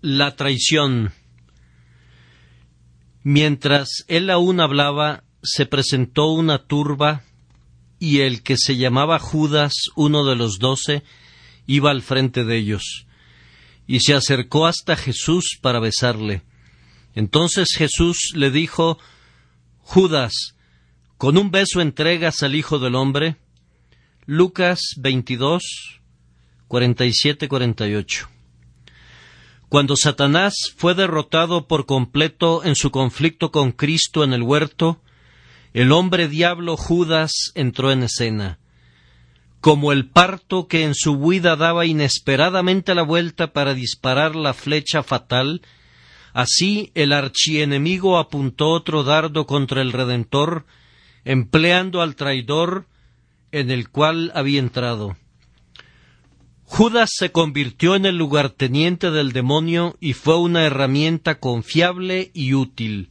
La traición. Mientras él aún hablaba, se presentó una turba, y el que se llamaba Judas, uno de los doce, iba al frente de ellos, y se acercó hasta Jesús para besarle. Entonces Jesús le dijo Judas, ¿con un beso entregas al Hijo del Hombre? Lucas 22, 47-48. Cuando Satanás fue derrotado por completo en su conflicto con Cristo en el huerto, el hombre diablo Judas entró en escena. Como el parto que en su huida daba inesperadamente la vuelta para disparar la flecha fatal, así el archienemigo apuntó otro dardo contra el Redentor, empleando al traidor en el cual había entrado. Judas se convirtió en el lugarteniente del demonio y fue una herramienta confiable y útil.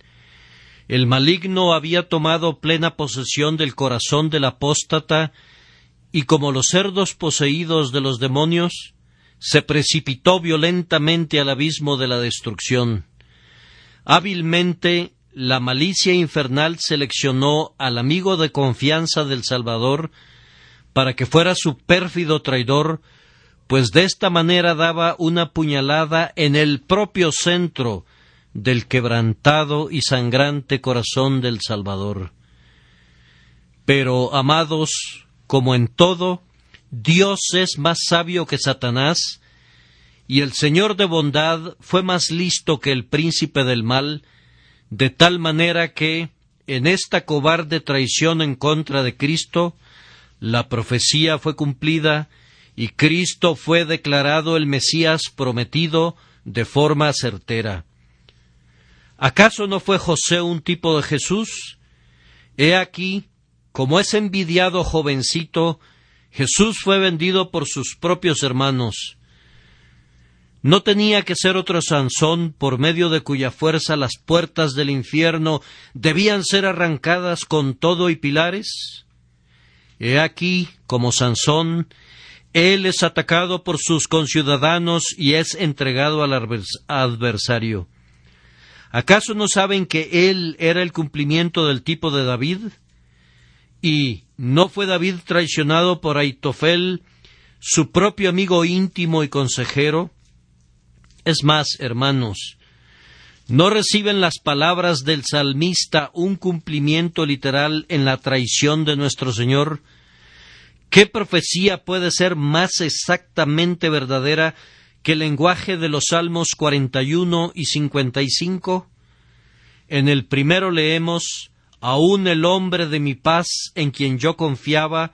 El maligno había tomado plena posesión del corazón del apóstata y como los cerdos poseídos de los demonios, se precipitó violentamente al abismo de la destrucción. Hábilmente la malicia infernal seleccionó al amigo de confianza del Salvador para que fuera su pérfido traidor, pues de esta manera daba una puñalada en el propio centro del quebrantado y sangrante corazón del Salvador. Pero, amados, como en todo, Dios es más sabio que Satanás, y el Señor de bondad fue más listo que el príncipe del mal, de tal manera que, en esta cobarde traición en contra de Cristo, la profecía fue cumplida y Cristo fue declarado el Mesías prometido de forma certera. ¿Acaso no fue José un tipo de Jesús? He aquí, como es envidiado jovencito, Jesús fue vendido por sus propios hermanos. ¿No tenía que ser otro Sansón por medio de cuya fuerza las puertas del infierno debían ser arrancadas con todo y pilares? He aquí, como Sansón, él es atacado por sus conciudadanos y es entregado al adversario. ¿Acaso no saben que él era el cumplimiento del tipo de David? ¿Y no fue David traicionado por Aitofel, su propio amigo íntimo y consejero? Es más, hermanos, ¿no reciben las palabras del salmista un cumplimiento literal en la traición de nuestro Señor? ¿Qué profecía puede ser más exactamente verdadera que el lenguaje de los Salmos 41 y 55? En el primero leemos Aún el hombre de mi paz en quien yo confiaba,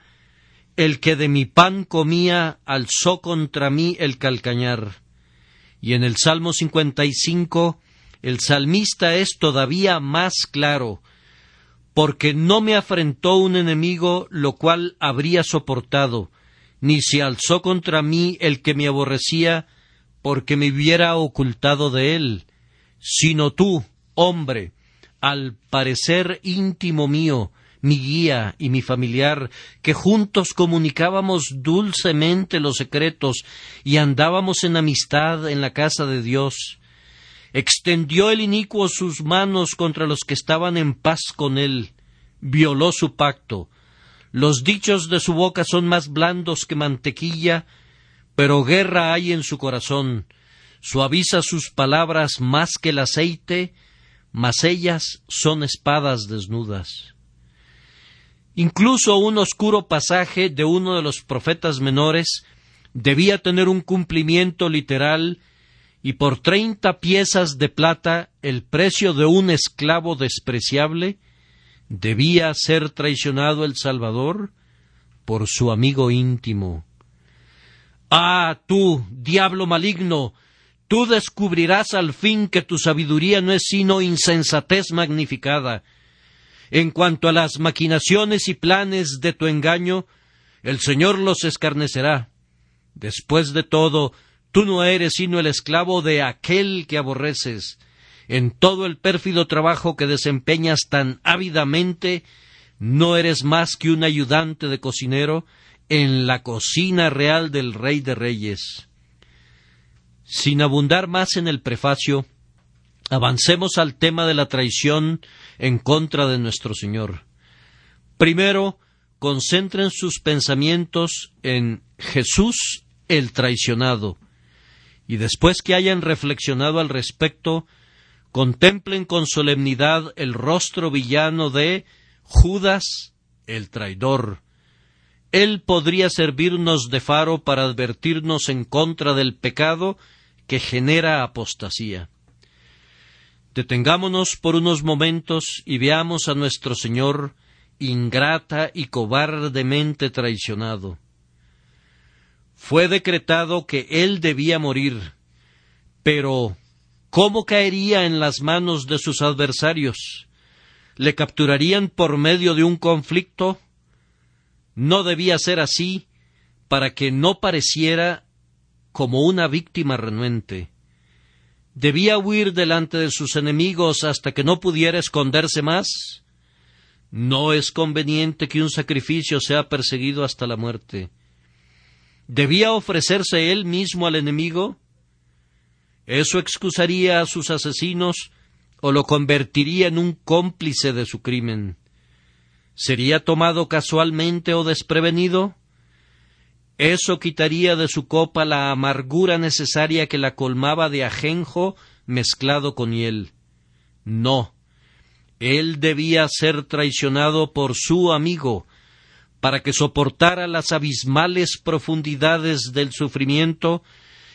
el que de mi pan comía, alzó contra mí el calcañar. Y en el Salmo 55, el salmista es todavía más claro, porque no me afrentó un enemigo lo cual habría soportado, ni se alzó contra mí el que me aborrecía, porque me hubiera ocultado de él, sino tú, hombre, al parecer íntimo mío, mi guía y mi familiar, que juntos comunicábamos dulcemente los secretos y andábamos en amistad en la casa de Dios, extendió el inicuo sus manos contra los que estaban en paz con él, violó su pacto. Los dichos de su boca son más blandos que mantequilla, pero guerra hay en su corazón. Suaviza sus palabras más que el aceite, mas ellas son espadas desnudas. Incluso un oscuro pasaje de uno de los profetas menores debía tener un cumplimiento literal y por treinta piezas de plata el precio de un esclavo despreciable, debía ser traicionado el Salvador por su amigo íntimo. Ah, tú, diablo maligno, tú descubrirás al fin que tu sabiduría no es sino insensatez magnificada. En cuanto a las maquinaciones y planes de tu engaño, el Señor los escarnecerá. Después de todo, Tú no eres sino el esclavo de aquel que aborreces. En todo el pérfido trabajo que desempeñas tan ávidamente, no eres más que un ayudante de cocinero en la cocina real del Rey de Reyes. Sin abundar más en el prefacio, avancemos al tema de la traición en contra de nuestro Señor. Primero, concentren sus pensamientos en Jesús el traicionado, y después que hayan reflexionado al respecto, contemplen con solemnidad el rostro villano de Judas el traidor. Él podría servirnos de faro para advertirnos en contra del pecado que genera apostasía. Detengámonos por unos momentos y veamos a nuestro Señor ingrata y cobardemente traicionado. Fue decretado que él debía morir, pero ¿cómo caería en las manos de sus adversarios? ¿Le capturarían por medio de un conflicto? No debía ser así para que no pareciera como una víctima renuente debía huir delante de sus enemigos hasta que no pudiera esconderse más? No es conveniente que un sacrificio sea perseguido hasta la muerte. ¿Debía ofrecerse él mismo al enemigo? ¿Eso excusaría a sus asesinos o lo convertiría en un cómplice de su crimen? ¿Sería tomado casualmente o desprevenido? Eso quitaría de su copa la amargura necesaria que la colmaba de ajenjo mezclado con hiel. No, él debía ser traicionado por su amigo, para que soportara las abismales profundidades del sufrimiento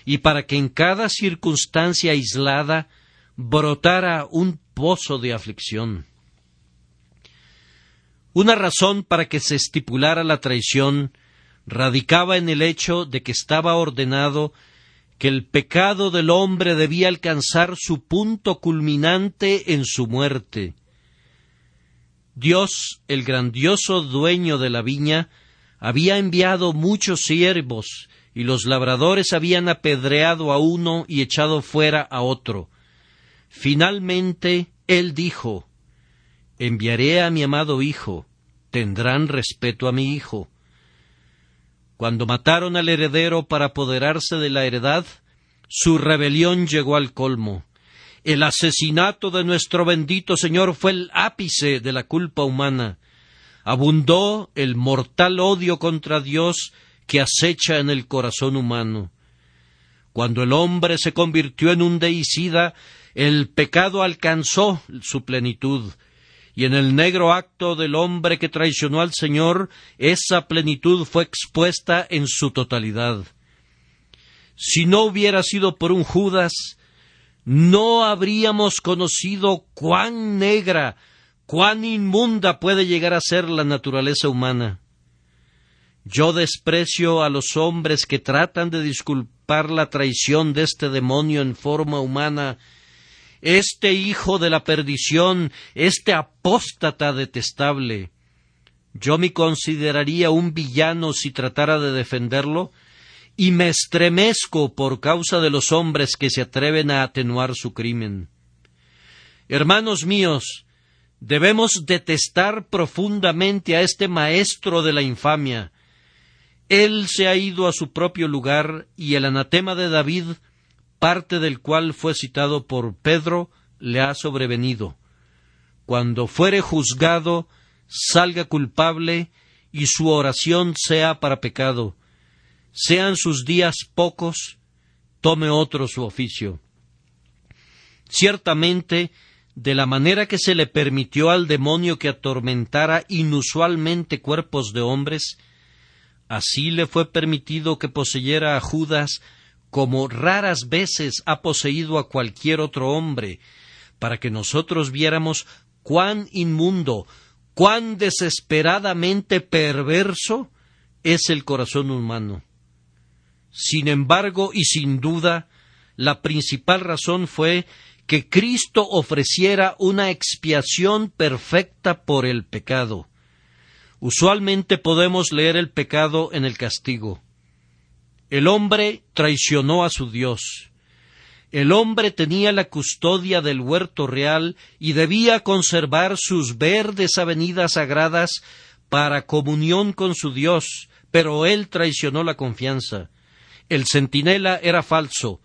y para que en cada circunstancia aislada brotara un pozo de aflicción. Una razón para que se estipulara la traición radicaba en el hecho de que estaba ordenado que el pecado del hombre debía alcanzar su punto culminante en su muerte. Dios, el grandioso dueño de la viña, había enviado muchos siervos, y los labradores habían apedreado a uno y echado fuera a otro. Finalmente él dijo Enviaré a mi amado hijo, tendrán respeto a mi hijo. Cuando mataron al heredero para apoderarse de la heredad, su rebelión llegó al colmo. El asesinato de nuestro bendito Señor fue el ápice de la culpa humana. Abundó el mortal odio contra Dios que acecha en el corazón humano. Cuando el hombre se convirtió en un deicida, el pecado alcanzó su plenitud y en el negro acto del hombre que traicionó al Señor, esa plenitud fue expuesta en su totalidad. Si no hubiera sido por un Judas, no habríamos conocido cuán negra, cuán inmunda puede llegar a ser la naturaleza humana. Yo desprecio a los hombres que tratan de disculpar la traición de este demonio en forma humana este hijo de la perdición, este apóstata detestable. Yo me consideraría un villano si tratara de defenderlo, y me estremezco por causa de los hombres que se atreven a atenuar su crimen. Hermanos míos, debemos detestar profundamente a este maestro de la infamia. Él se ha ido a su propio lugar y el anatema de David parte del cual fue citado por Pedro, le ha sobrevenido. Cuando fuere juzgado, salga culpable y su oración sea para pecado. Sean sus días pocos, tome otro su oficio. Ciertamente, de la manera que se le permitió al demonio que atormentara inusualmente cuerpos de hombres, así le fue permitido que poseyera a Judas como raras veces ha poseído a cualquier otro hombre, para que nosotros viéramos cuán inmundo, cuán desesperadamente perverso es el corazón humano. Sin embargo, y sin duda, la principal razón fue que Cristo ofreciera una expiación perfecta por el pecado. Usualmente podemos leer el pecado en el castigo. El hombre traicionó a su Dios. El hombre tenía la custodia del huerto real y debía conservar sus verdes avenidas sagradas para comunión con su Dios, pero él traicionó la confianza. El centinela era falso,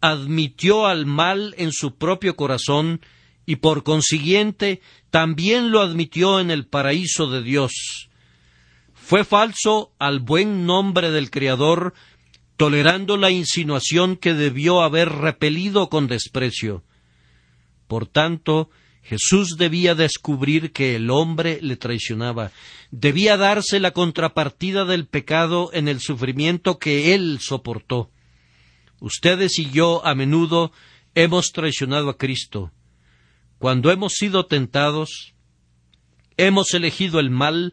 admitió al mal en su propio corazón y por consiguiente también lo admitió en el paraíso de Dios. Fue falso al buen nombre del Creador, tolerando la insinuación que debió haber repelido con desprecio. Por tanto, Jesús debía descubrir que el hombre le traicionaba, debía darse la contrapartida del pecado en el sufrimiento que él soportó. Ustedes y yo a menudo hemos traicionado a Cristo. Cuando hemos sido tentados, hemos elegido el mal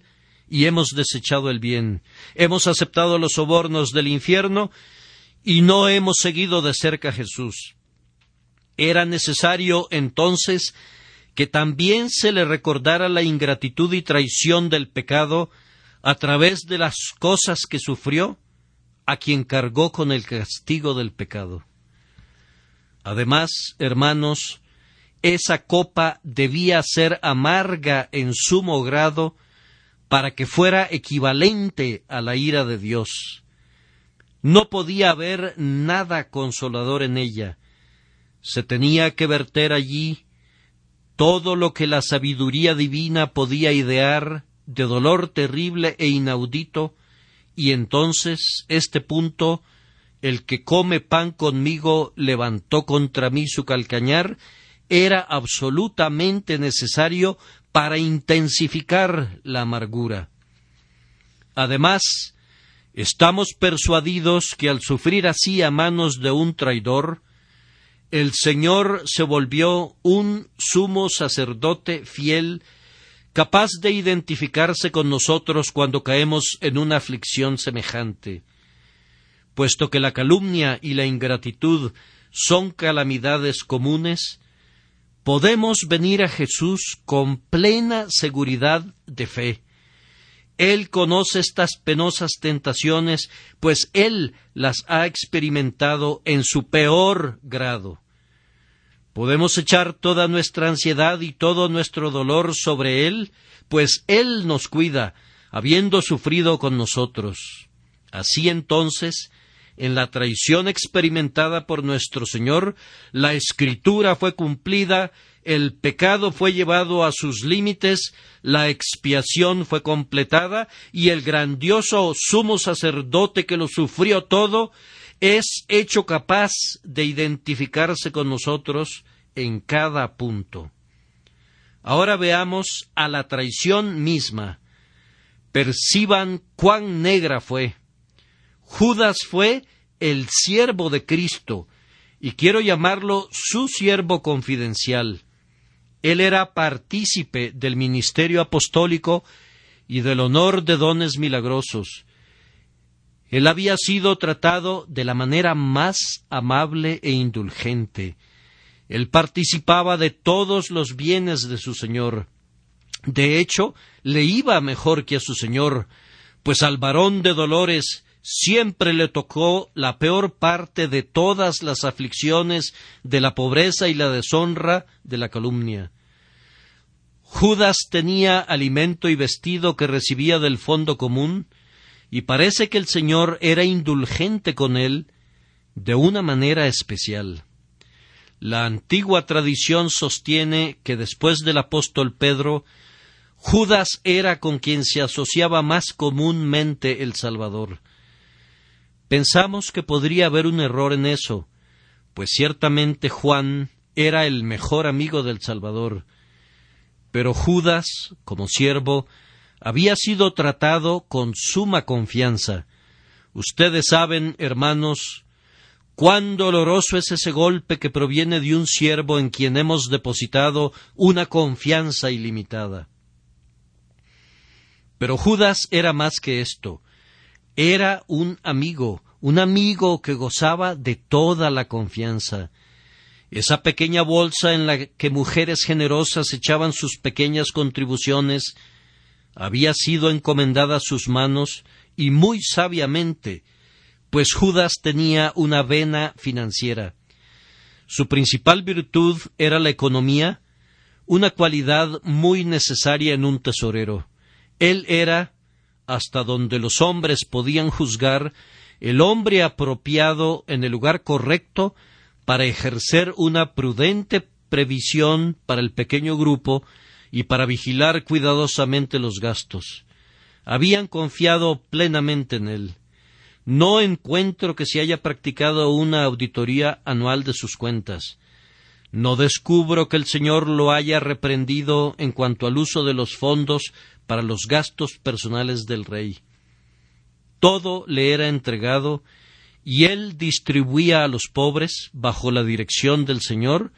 y hemos desechado el bien. Hemos aceptado los sobornos del infierno y no hemos seguido de cerca a Jesús. Era necesario entonces que también se le recordara la ingratitud y traición del pecado a través de las cosas que sufrió a quien cargó con el castigo del pecado. Además, hermanos, esa copa debía ser amarga en sumo grado para que fuera equivalente a la ira de Dios. No podía haber nada consolador en ella. Se tenía que verter allí todo lo que la sabiduría divina podía idear de dolor terrible e inaudito, y entonces este punto el que come pan conmigo levantó contra mí su calcañar, era absolutamente necesario para intensificar la amargura. Además, estamos persuadidos que al sufrir así a manos de un traidor, el Señor se volvió un sumo sacerdote fiel, capaz de identificarse con nosotros cuando caemos en una aflicción semejante. Puesto que la calumnia y la ingratitud son calamidades comunes, podemos venir a Jesús con plena seguridad de fe. Él conoce estas penosas tentaciones, pues Él las ha experimentado en su peor grado. Podemos echar toda nuestra ansiedad y todo nuestro dolor sobre Él, pues Él nos cuida, habiendo sufrido con nosotros. Así entonces, en la traición experimentada por nuestro Señor, la Escritura fue cumplida, el pecado fue llevado a sus límites, la expiación fue completada, y el grandioso sumo sacerdote que lo sufrió todo, es hecho capaz de identificarse con nosotros en cada punto. Ahora veamos a la traición misma. Perciban cuán negra fue. Judas fue el siervo de Cristo, y quiero llamarlo su siervo confidencial. Él era partícipe del ministerio apostólico y del honor de dones milagrosos. Él había sido tratado de la manera más amable e indulgente. Él participaba de todos los bienes de su Señor. De hecho, le iba mejor que a su Señor, pues al varón de dolores siempre le tocó la peor parte de todas las aflicciones de la pobreza y la deshonra de la calumnia. Judas tenía alimento y vestido que recibía del fondo común, y parece que el Señor era indulgente con él de una manera especial. La antigua tradición sostiene que después del apóstol Pedro, Judas era con quien se asociaba más comúnmente el Salvador. Pensamos que podría haber un error en eso, pues ciertamente Juan era el mejor amigo del Salvador, pero Judas, como siervo, había sido tratado con suma confianza. Ustedes saben, hermanos, cuán doloroso es ese golpe que proviene de un siervo en quien hemos depositado una confianza ilimitada. Pero Judas era más que esto. Era un amigo, un amigo que gozaba de toda la confianza. Esa pequeña bolsa en la que mujeres generosas echaban sus pequeñas contribuciones había sido encomendada a sus manos y muy sabiamente, pues Judas tenía una vena financiera. Su principal virtud era la economía, una cualidad muy necesaria en un tesorero. Él era, hasta donde los hombres podían juzgar, el hombre apropiado en el lugar correcto para ejercer una prudente previsión para el pequeño grupo y para vigilar cuidadosamente los gastos. Habían confiado plenamente en él. No encuentro que se haya practicado una auditoría anual de sus cuentas. No descubro que el Señor lo haya reprendido en cuanto al uso de los fondos para los gastos personales del rey. Todo le era entregado y él distribuía a los pobres bajo la dirección del Señor,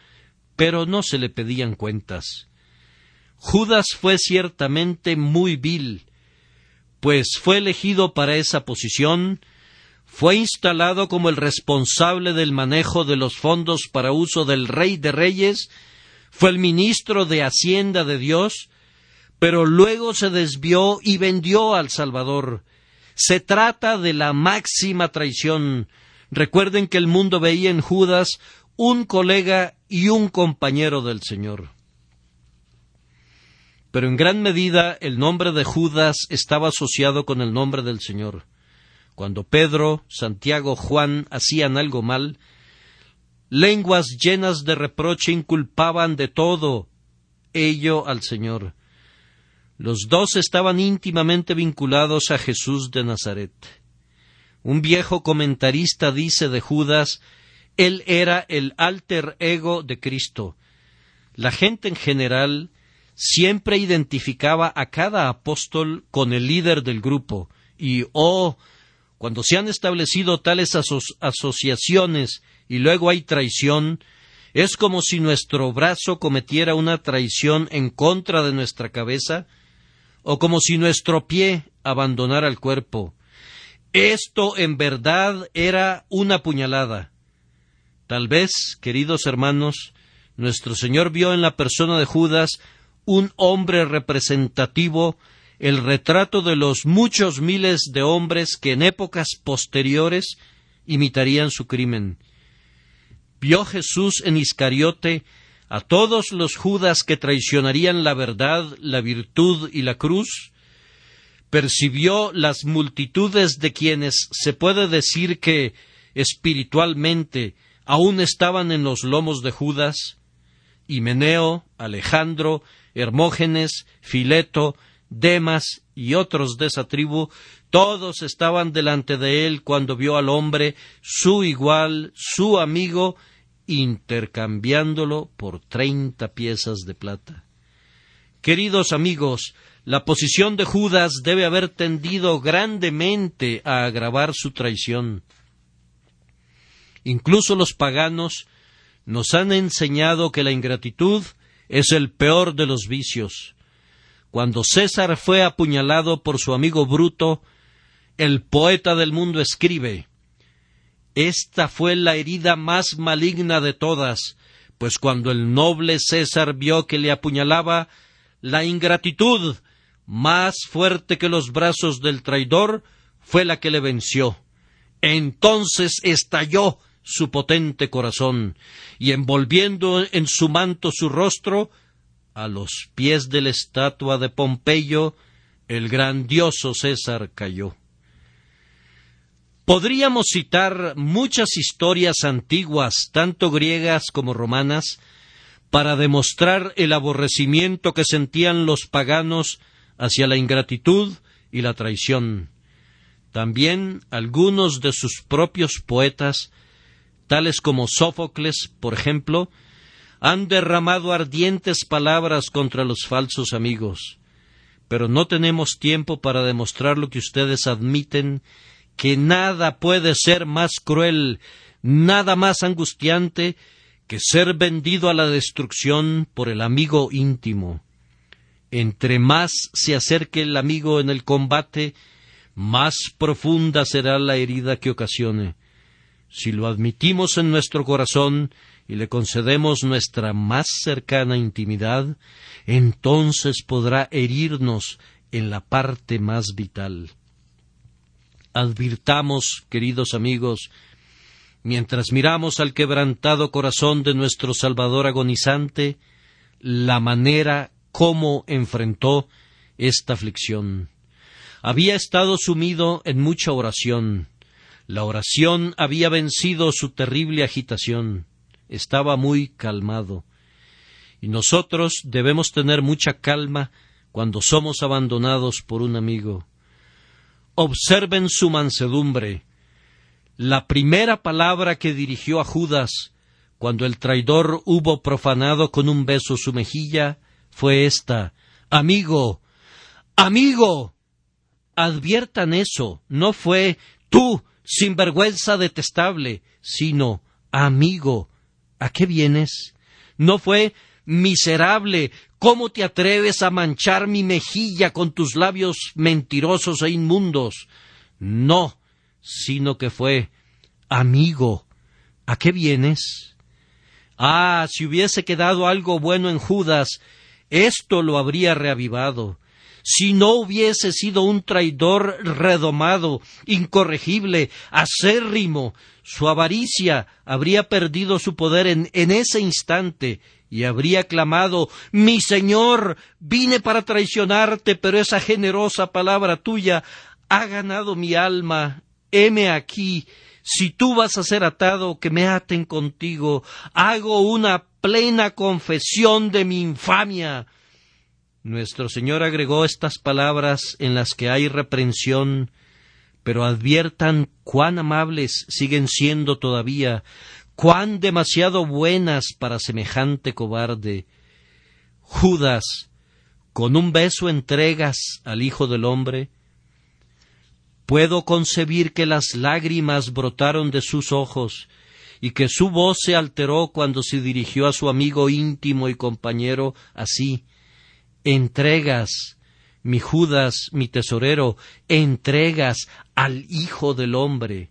pero no se le pedían cuentas. Judas fue ciertamente muy vil, pues fue elegido para esa posición, fue instalado como el responsable del manejo de los fondos para uso del Rey de Reyes, fue el ministro de Hacienda de Dios, pero luego se desvió y vendió al Salvador. Se trata de la máxima traición. Recuerden que el mundo veía en Judas un colega y un compañero del Señor. Pero en gran medida el nombre de Judas estaba asociado con el nombre del Señor. Cuando Pedro, Santiago, Juan hacían algo mal, lenguas llenas de reproche inculpaban de todo ello al Señor. Los dos estaban íntimamente vinculados a Jesús de Nazaret. Un viejo comentarista dice de Judas, él era el alter ego de Cristo. La gente en general siempre identificaba a cada apóstol con el líder del grupo, y oh, cuando se han establecido tales asociaciones y luego hay traición, es como si nuestro brazo cometiera una traición en contra de nuestra cabeza, o como si nuestro pie abandonara el cuerpo. Esto en verdad era una puñalada. Tal vez, queridos hermanos, nuestro Señor vio en la persona de Judas un hombre representativo, el retrato de los muchos miles de hombres que en épocas posteriores imitarían su crimen. Vio Jesús en Iscariote a todos los Judas que traicionarían la verdad, la virtud y la cruz, percibió las multitudes de quienes se puede decir que espiritualmente aún estaban en los lomos de Judas, Himeneo, Alejandro, Hermógenes, Fileto, Demas y otros de esa tribu, todos estaban delante de él cuando vio al hombre, su igual, su amigo, intercambiándolo por treinta piezas de plata. Queridos amigos, la posición de Judas debe haber tendido grandemente a agravar su traición. Incluso los paganos nos han enseñado que la ingratitud es el peor de los vicios. Cuando César fue apuñalado por su amigo Bruto, el poeta del mundo escribe esta fue la herida más maligna de todas, pues cuando el noble César vio que le apuñalaba, la ingratitud, más fuerte que los brazos del traidor, fue la que le venció. Entonces estalló su potente corazón, y envolviendo en su manto su rostro, a los pies de la estatua de Pompeyo, el grandioso César cayó. Podríamos citar muchas historias antiguas, tanto griegas como romanas, para demostrar el aborrecimiento que sentían los paganos hacia la ingratitud y la traición. También algunos de sus propios poetas, tales como Sófocles, por ejemplo, han derramado ardientes palabras contra los falsos amigos. Pero no tenemos tiempo para demostrar lo que ustedes admiten que nada puede ser más cruel, nada más angustiante que ser vendido a la destrucción por el amigo íntimo. Entre más se acerque el amigo en el combate, más profunda será la herida que ocasione. Si lo admitimos en nuestro corazón y le concedemos nuestra más cercana intimidad, entonces podrá herirnos en la parte más vital advirtamos, queridos amigos, mientras miramos al quebrantado corazón de nuestro Salvador agonizante, la manera como enfrentó esta aflicción. Había estado sumido en mucha oración. La oración había vencido su terrible agitación. estaba muy calmado. Y nosotros debemos tener mucha calma cuando somos abandonados por un amigo. Observen su mansedumbre. La primera palabra que dirigió a Judas cuando el traidor hubo profanado con un beso su mejilla fue esta Amigo, amigo. Adviertan eso, no fue tú, sinvergüenza detestable, sino amigo. ¿A qué vienes? No fue miserable, ¿cómo te atreves a manchar mi mejilla con tus labios mentirosos e inmundos? No, sino que fue amigo. ¿A qué vienes? Ah, si hubiese quedado algo bueno en Judas, esto lo habría reavivado. Si no hubiese sido un traidor redomado, incorregible, acérrimo, su avaricia habría perdido su poder en, en ese instante y habría clamado Mi Señor, vine para traicionarte, pero esa generosa palabra tuya ha ganado mi alma. Heme aquí, si tú vas a ser atado, que me aten contigo. Hago una plena confesión de mi infamia. Nuestro Señor agregó estas palabras en las que hay reprensión, pero adviertan cuán amables siguen siendo todavía, cuán demasiado buenas para semejante cobarde. Judas, con un beso entregas al Hijo del Hombre, Puedo concebir que las lágrimas brotaron de sus ojos y que su voz se alteró cuando se dirigió a su amigo íntimo y compañero así entregas mi Judas, mi tesorero, entregas al Hijo del hombre,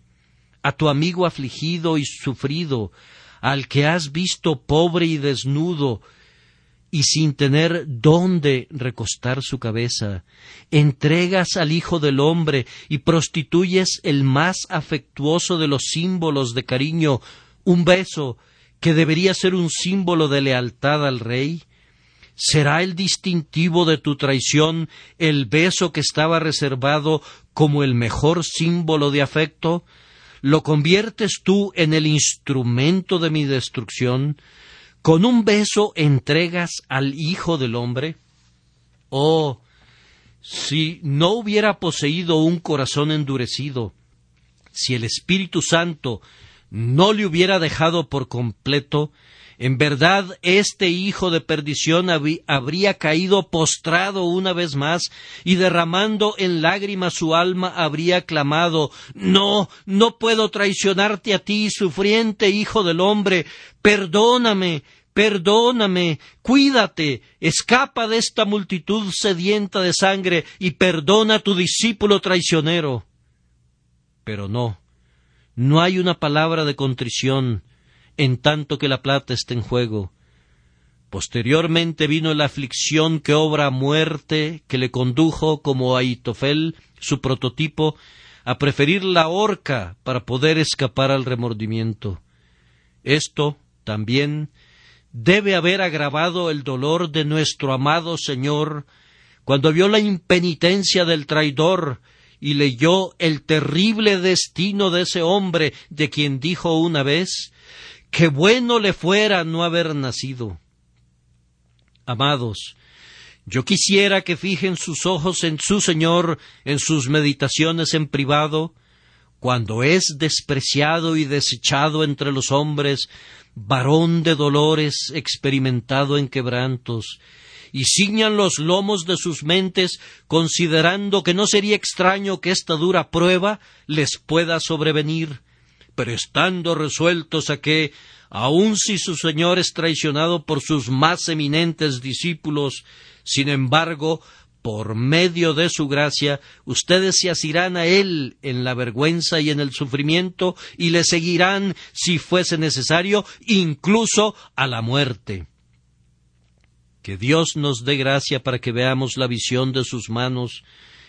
a tu amigo afligido y sufrido, al que has visto pobre y desnudo, y sin tener dónde recostar su cabeza, entregas al Hijo del Hombre y prostituyes el más afectuoso de los símbolos de cariño, un beso que debería ser un símbolo de lealtad al Rey? ¿Será el distintivo de tu traición el beso que estaba reservado como el mejor símbolo de afecto? ¿Lo conviertes tú en el instrumento de mi destrucción? ¿Con un beso entregas al Hijo del Hombre? Oh, si no hubiera poseído un corazón endurecido, si el Espíritu Santo no le hubiera dejado por completo, en verdad este hijo de perdición habría caído postrado una vez más y derramando en lágrimas su alma habría clamado No, no puedo traicionarte a ti, sufriente hijo del hombre, perdóname, perdóname, cuídate, escapa de esta multitud sedienta de sangre y perdona a tu discípulo traicionero. Pero no, no hay una palabra de contrición, en tanto que la plata está en juego. Posteriormente vino la aflicción que obra muerte, que le condujo, como a Itofel, su prototipo, a preferir la horca para poder escapar al remordimiento. Esto también debe haber agravado el dolor de nuestro amado Señor cuando vio la impenitencia del traidor y leyó el terrible destino de ese hombre de quien dijo una vez que bueno le fuera no haber nacido. Amados, yo quisiera que fijen sus ojos en su Señor en sus meditaciones en privado, cuando es despreciado y desechado entre los hombres, varón de dolores, experimentado en quebrantos, y ciñan los lomos de sus mentes, considerando que no sería extraño que esta dura prueba les pueda sobrevenir, pero estando resueltos a que, aun si su Señor es traicionado por sus más eminentes discípulos, sin embargo, por medio de su gracia, ustedes se asirán a Él en la vergüenza y en el sufrimiento, y le seguirán, si fuese necesario, incluso a la muerte. Que Dios nos dé gracia para que veamos la visión de sus manos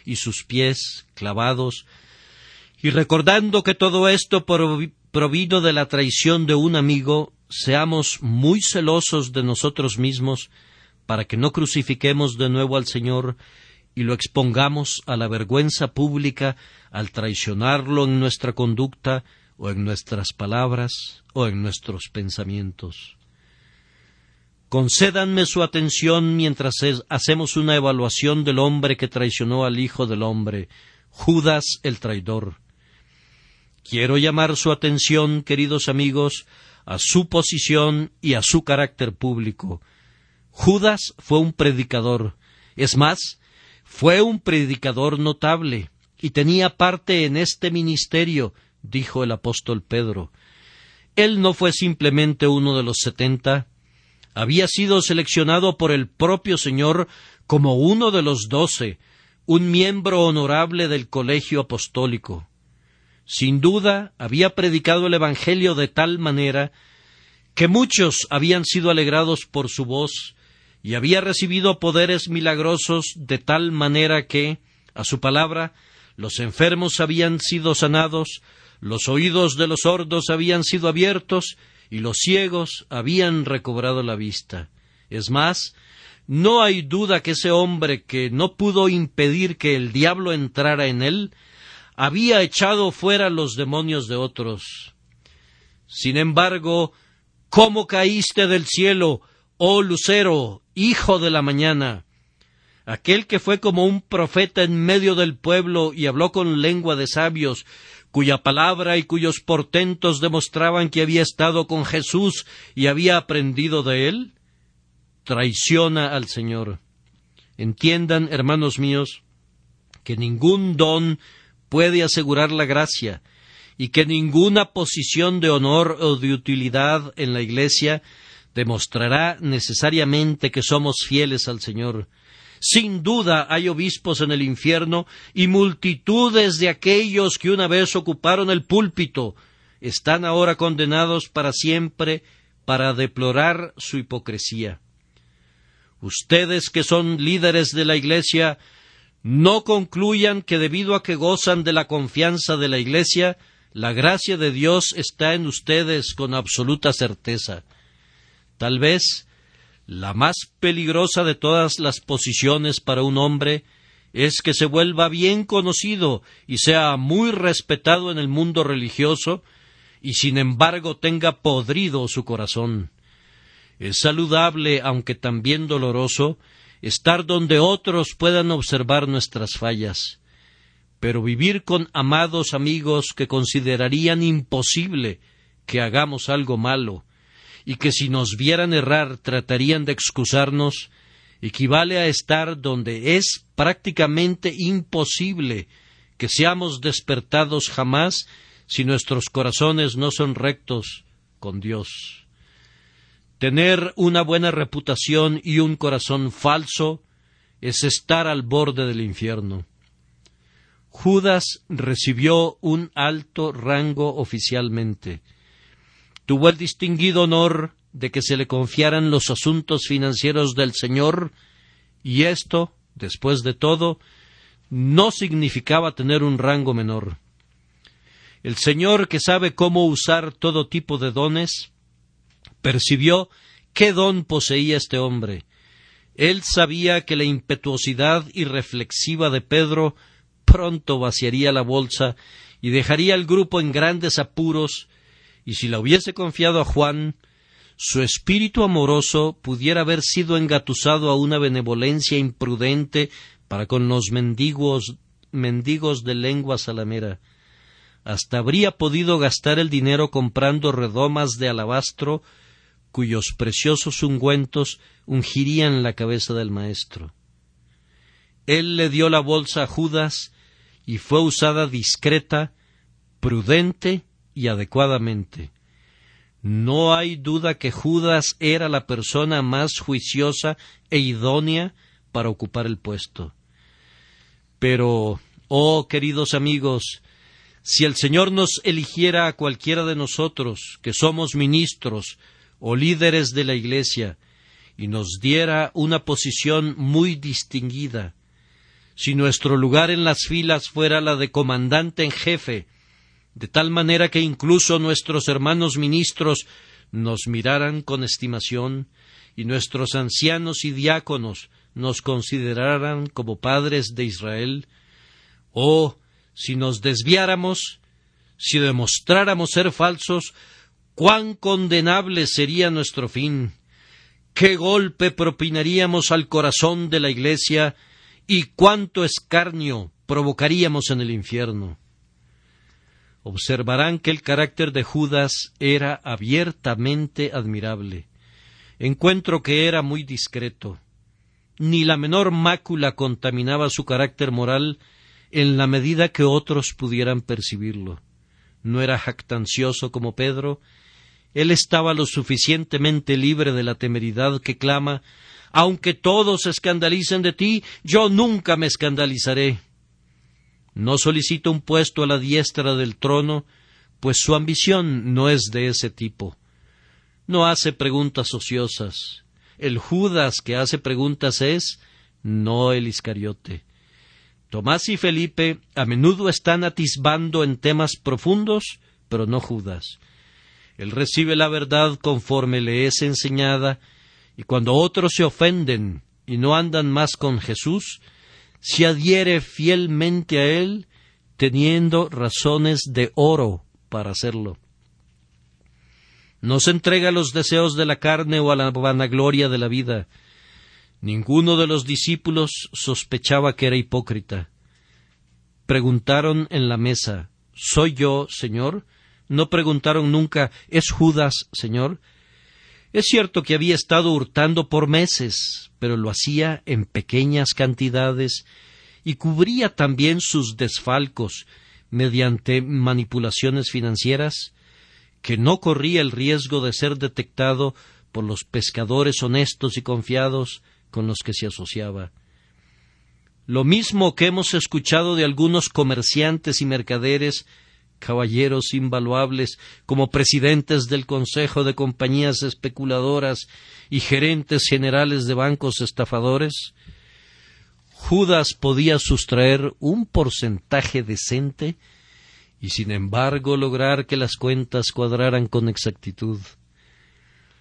y sus pies clavados, y recordando que todo esto provino de la traición de un amigo, seamos muy celosos de nosotros mismos, para que no crucifiquemos de nuevo al Señor y lo expongamos a la vergüenza pública al traicionarlo en nuestra conducta o en nuestras palabras, o en nuestros pensamientos. Concédanme su atención mientras hacemos una evaluación del hombre que traicionó al Hijo del Hombre, Judas el traidor. Quiero llamar su atención, queridos amigos, a su posición y a su carácter público. Judas fue un predicador. Es más, fue un predicador notable y tenía parte en este ministerio, dijo el apóstol Pedro. Él no fue simplemente uno de los setenta, había sido seleccionado por el propio Señor como uno de los doce, un miembro honorable del colegio apostólico. Sin duda había predicado el Evangelio de tal manera que muchos habían sido alegrados por su voz y había recibido poderes milagrosos de tal manera que, a su palabra, los enfermos habían sido sanados, los oídos de los sordos habían sido abiertos y los ciegos habían recobrado la vista. Es más, no hay duda que ese hombre que no pudo impedir que el diablo entrara en él, había echado fuera los demonios de otros. Sin embargo, ¿cómo caíste del cielo, oh lucero, hijo de la mañana? Aquel que fue como un profeta en medio del pueblo y habló con lengua de sabios, cuya palabra y cuyos portentos demostraban que había estado con Jesús y había aprendido de él, traiciona al Señor. Entiendan, hermanos míos, que ningún don puede asegurar la gracia y que ninguna posición de honor o de utilidad en la Iglesia demostrará necesariamente que somos fieles al Señor. Sin duda hay obispos en el infierno y multitudes de aquellos que una vez ocuparon el púlpito están ahora condenados para siempre para deplorar su hipocresía. Ustedes que son líderes de la Iglesia, no concluyan que debido a que gozan de la confianza de la Iglesia, la gracia de Dios está en ustedes con absoluta certeza. Tal vez la más peligrosa de todas las posiciones para un hombre es que se vuelva bien conocido y sea muy respetado en el mundo religioso y sin embargo tenga podrido su corazón. Es saludable, aunque también doloroso, estar donde otros puedan observar nuestras fallas, pero vivir con amados amigos que considerarían imposible que hagamos algo malo, y que si nos vieran errar tratarían de excusarnos, equivale a estar donde es prácticamente imposible que seamos despertados jamás si nuestros corazones no son rectos con Dios. Tener una buena reputación y un corazón falso es estar al borde del infierno. Judas recibió un alto rango oficialmente, tuvo el distinguido honor de que se le confiaran los asuntos financieros del Señor, y esto, después de todo, no significaba tener un rango menor. El Señor, que sabe cómo usar todo tipo de dones, percibió qué don poseía este hombre. Él sabía que la impetuosidad irreflexiva de Pedro pronto vaciaría la bolsa y dejaría al grupo en grandes apuros y si la hubiese confiado a Juan, su espíritu amoroso pudiera haber sido engatusado a una benevolencia imprudente para con los mendigos, mendigos de lengua salamera. Hasta habría podido gastar el dinero comprando redomas de alabastro cuyos preciosos ungüentos ungirían la cabeza del maestro. Él le dio la bolsa a Judas y fue usada discreta, prudente y adecuadamente. No hay duda que Judas era la persona más juiciosa e idónea para ocupar el puesto. Pero, oh queridos amigos, si el Señor nos eligiera a cualquiera de nosotros, que somos ministros o líderes de la Iglesia, y nos diera una posición muy distinguida, si nuestro lugar en las filas fuera la de comandante en jefe, de tal manera que incluso nuestros hermanos ministros nos miraran con estimación y nuestros ancianos y diáconos nos consideraran como padres de Israel, o si nos desviáramos, Si demostráramos ser falsos, cuán condenable sería nuestro fin. Qué golpe propinaríamos al corazón de la Iglesia y cuánto escarnio provocaríamos en el infierno. Observarán que el carácter de Judas era abiertamente admirable. Encuentro que era muy discreto. Ni la menor mácula contaminaba su carácter moral en la medida que otros pudieran percibirlo. No era jactancioso como Pedro, él estaba lo suficientemente libre de la temeridad que clama Aunque todos se escandalicen de ti, yo nunca me escandalizaré. No solicita un puesto a la diestra del trono, pues su ambición no es de ese tipo. No hace preguntas ociosas. El Judas que hace preguntas es, no el Iscariote. Tomás y Felipe a menudo están atisbando en temas profundos, pero no Judas. Él recibe la verdad conforme le es enseñada, y cuando otros se ofenden y no andan más con Jesús, se adhiere fielmente a Él, teniendo razones de oro para hacerlo. No se entrega a los deseos de la carne o a la vanagloria de la vida, Ninguno de los discípulos sospechaba que era hipócrita. Preguntaron en la mesa ¿Soy yo, Señor? No preguntaron nunca ¿Es Judas, Señor? Es cierto que había estado hurtando por meses, pero lo hacía en pequeñas cantidades y cubría también sus desfalcos mediante manipulaciones financieras, que no corría el riesgo de ser detectado por los pescadores honestos y confiados con los que se asociaba. Lo mismo que hemos escuchado de algunos comerciantes y mercaderes, caballeros invaluables, como presidentes del Consejo de Compañías Especuladoras y gerentes generales de bancos estafadores, Judas podía sustraer un porcentaje decente y sin embargo lograr que las cuentas cuadraran con exactitud.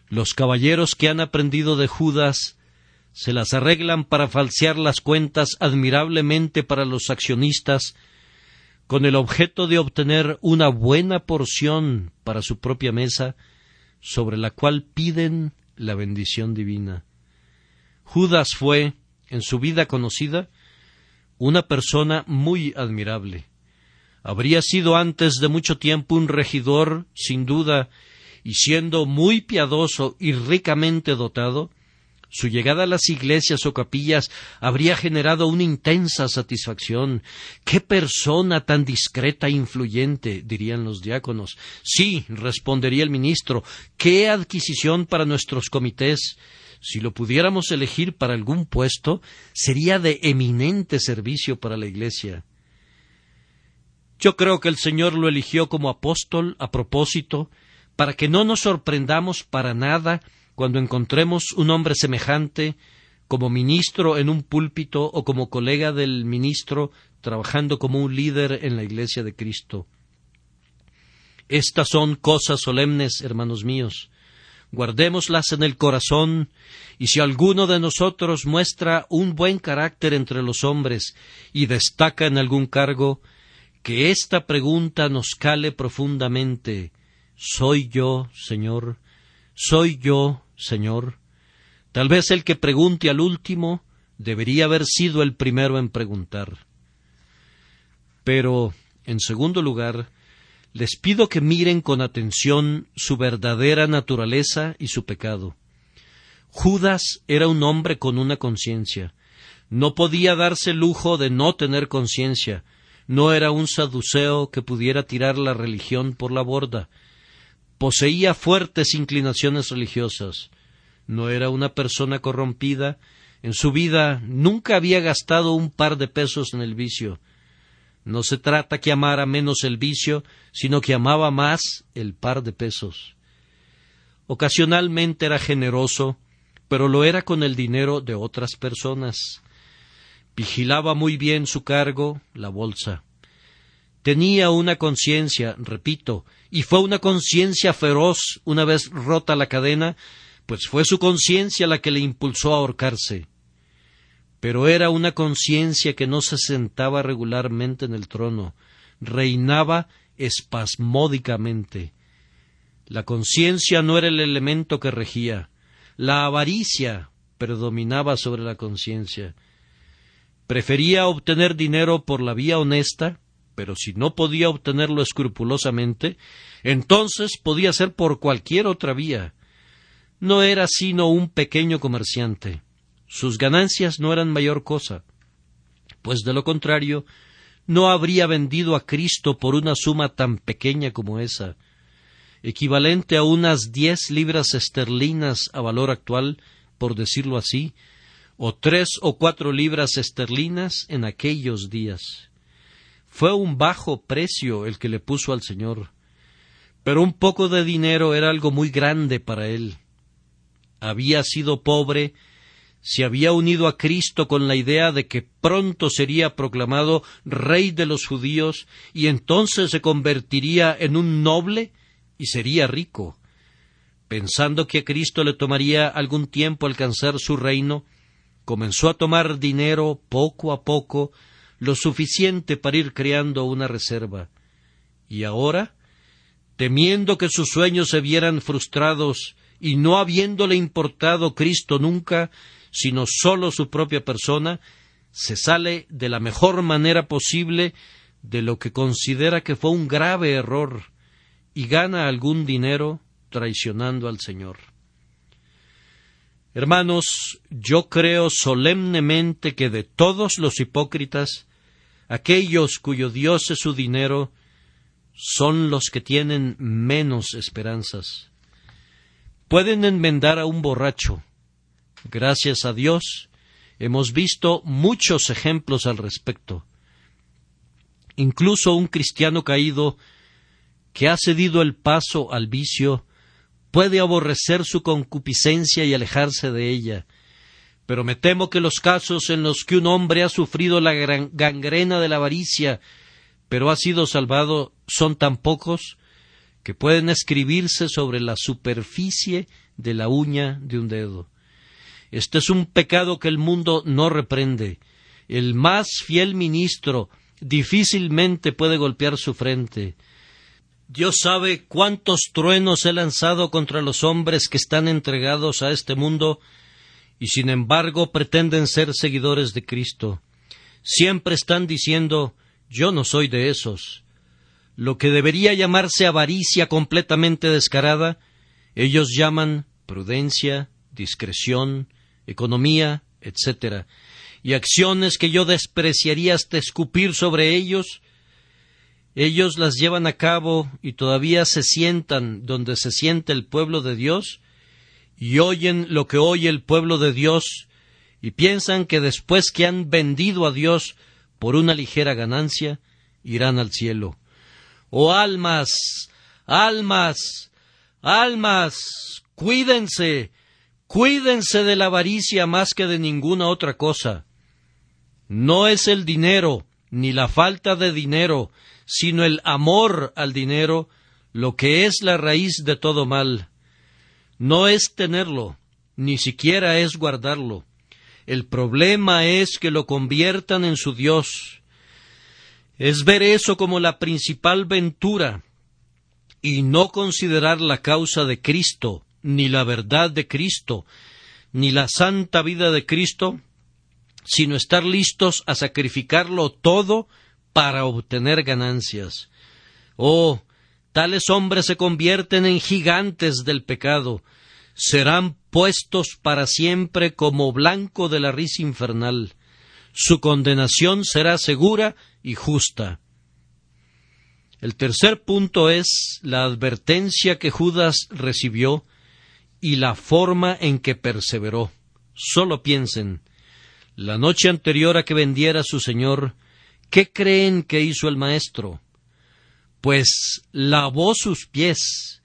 Los caballeros que han aprendido de Judas se las arreglan para falsear las cuentas admirablemente para los accionistas, con el objeto de obtener una buena porción para su propia mesa, sobre la cual piden la bendición divina. Judas fue, en su vida conocida, una persona muy admirable. Habría sido antes de mucho tiempo un regidor, sin duda, y siendo muy piadoso y ricamente dotado, su llegada a las iglesias o capillas habría generado una intensa satisfacción. ¡Qué persona tan discreta e influyente! dirían los diáconos. Sí, respondería el ministro, qué adquisición para nuestros comités. Si lo pudiéramos elegir para algún puesto, sería de eminente servicio para la Iglesia. Yo creo que el Señor lo eligió como apóstol a propósito, para que no nos sorprendamos para nada cuando encontremos un hombre semejante como ministro en un púlpito o como colega del ministro trabajando como un líder en la Iglesia de Cristo. Estas son cosas solemnes, hermanos míos. Guardémoslas en el corazón, y si alguno de nosotros muestra un buen carácter entre los hombres y destaca en algún cargo, que esta pregunta nos cale profundamente ¿Soy yo, Señor? ¿Soy yo, Señor? Tal vez el que pregunte al último debería haber sido el primero en preguntar. Pero, en segundo lugar, les pido que miren con atención su verdadera naturaleza y su pecado. Judas era un hombre con una conciencia. No podía darse lujo de no tener conciencia. No era un saduceo que pudiera tirar la religión por la borda poseía fuertes inclinaciones religiosas, no era una persona corrompida, en su vida nunca había gastado un par de pesos en el vicio. No se trata que amara menos el vicio, sino que amaba más el par de pesos. Ocasionalmente era generoso, pero lo era con el dinero de otras personas. Vigilaba muy bien su cargo, la bolsa. Tenía una conciencia, repito, y fue una conciencia feroz una vez rota la cadena, pues fue su conciencia la que le impulsó a ahorcarse. Pero era una conciencia que no se sentaba regularmente en el trono, reinaba espasmódicamente. La conciencia no era el elemento que regía, la avaricia predominaba sobre la conciencia. Prefería obtener dinero por la vía honesta, pero si no podía obtenerlo escrupulosamente, entonces podía ser por cualquier otra vía. No era sino un pequeño comerciante. Sus ganancias no eran mayor cosa, pues de lo contrario, no habría vendido a Cristo por una suma tan pequeña como esa, equivalente a unas diez libras esterlinas a valor actual, por decirlo así, o tres o cuatro libras esterlinas en aquellos días. Fue un bajo precio el que le puso al Señor, pero un poco de dinero era algo muy grande para él. Había sido pobre, se había unido a Cristo con la idea de que pronto sería proclamado rey de los judíos y entonces se convertiría en un noble y sería rico. Pensando que a Cristo le tomaría algún tiempo alcanzar su reino, comenzó a tomar dinero poco a poco, lo suficiente para ir creando una reserva. Y ahora, temiendo que sus sueños se vieran frustrados y no habiéndole importado Cristo nunca, sino sólo su propia persona, se sale de la mejor manera posible de lo que considera que fue un grave error y gana algún dinero traicionando al Señor. Hermanos, yo creo solemnemente que de todos los hipócritas, aquellos cuyo Dios es su dinero, son los que tienen menos esperanzas. Pueden enmendar a un borracho. Gracias a Dios, hemos visto muchos ejemplos al respecto. Incluso un cristiano caído que ha cedido el paso al vicio puede aborrecer su concupiscencia y alejarse de ella. Pero me temo que los casos en los que un hombre ha sufrido la gangrena de la avaricia, pero ha sido salvado, son tan pocos que pueden escribirse sobre la superficie de la uña de un dedo. Este es un pecado que el mundo no reprende. El más fiel ministro difícilmente puede golpear su frente. Dios sabe cuántos truenos he lanzado contra los hombres que están entregados a este mundo y sin embargo pretenden ser seguidores de Cristo. Siempre están diciendo yo no soy de esos. Lo que debería llamarse avaricia completamente descarada, ellos llaman prudencia, discreción, economía, etc. Y acciones que yo despreciaría hasta escupir sobre ellos, ellos las llevan a cabo y todavía se sientan donde se siente el pueblo de Dios y oyen lo que oye el pueblo de Dios y piensan que después que han vendido a Dios por una ligera ganancia, irán al cielo. Oh almas, almas, almas, cuídense, cuídense de la avaricia más que de ninguna otra cosa. No es el dinero, ni la falta de dinero, sino el amor al dinero, lo que es la raíz de todo mal. No es tenerlo, ni siquiera es guardarlo. El problema es que lo conviertan en su Dios. Es ver eso como la principal ventura y no considerar la causa de Cristo, ni la verdad de Cristo, ni la santa vida de Cristo, sino estar listos a sacrificarlo todo para obtener ganancias. Oh, tales hombres se convierten en gigantes del pecado, serán puestos para siempre como blanco de la risa infernal. Su condenación será segura y justa. El tercer punto es la advertencia que Judas recibió y la forma en que perseveró. Solo piensen, la noche anterior a que vendiera su señor, ¿Qué creen que hizo el maestro? Pues lavó sus pies,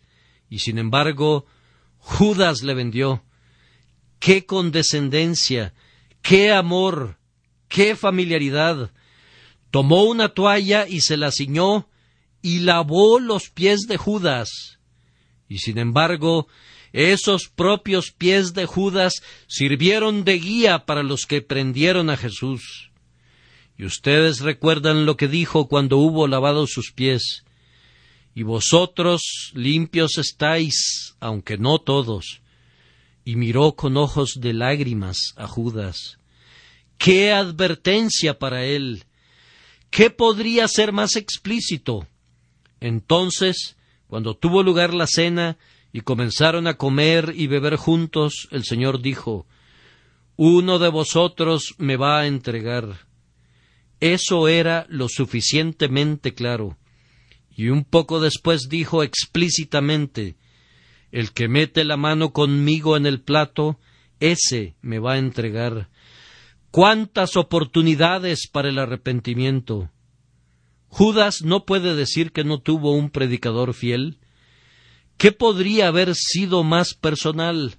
y sin embargo Judas le vendió. ¡Qué condescendencia! ¡Qué amor! ¡Qué familiaridad! Tomó una toalla y se la ciñó y lavó los pies de Judas. Y sin embargo, esos propios pies de Judas sirvieron de guía para los que prendieron a Jesús. Y ustedes recuerdan lo que dijo cuando hubo lavado sus pies. Y vosotros limpios estáis, aunque no todos. Y miró con ojos de lágrimas a Judas. ¡Qué advertencia para él! ¿Qué podría ser más explícito? Entonces, cuando tuvo lugar la cena y comenzaron a comer y beber juntos, el Señor dijo, Uno de vosotros me va a entregar. Eso era lo suficientemente claro y un poco después dijo explícitamente El que mete la mano conmigo en el plato, ese me va a entregar. ¡Cuántas oportunidades para el arrepentimiento! Judas no puede decir que no tuvo un predicador fiel. ¿Qué podría haber sido más personal?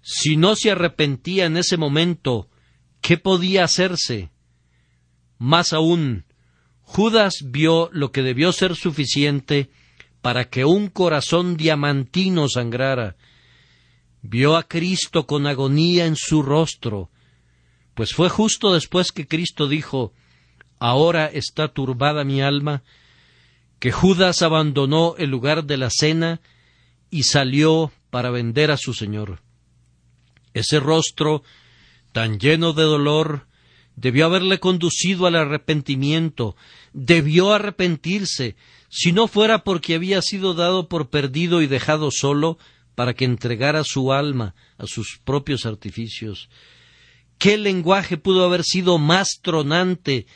Si no se arrepentía en ese momento, ¿qué podía hacerse? Más aún, Judas vio lo que debió ser suficiente para que un corazón diamantino sangrara. Vio a Cristo con agonía en su rostro, pues fue justo después que Cristo dijo Ahora está turbada mi alma, que Judas abandonó el lugar de la cena y salió para vender a su Señor. Ese rostro, tan lleno de dolor, debió haberle conducido al arrepentimiento, debió arrepentirse, si no fuera porque había sido dado por perdido y dejado solo para que entregara su alma a sus propios artificios. ¿Qué lenguaje pudo haber sido más tronante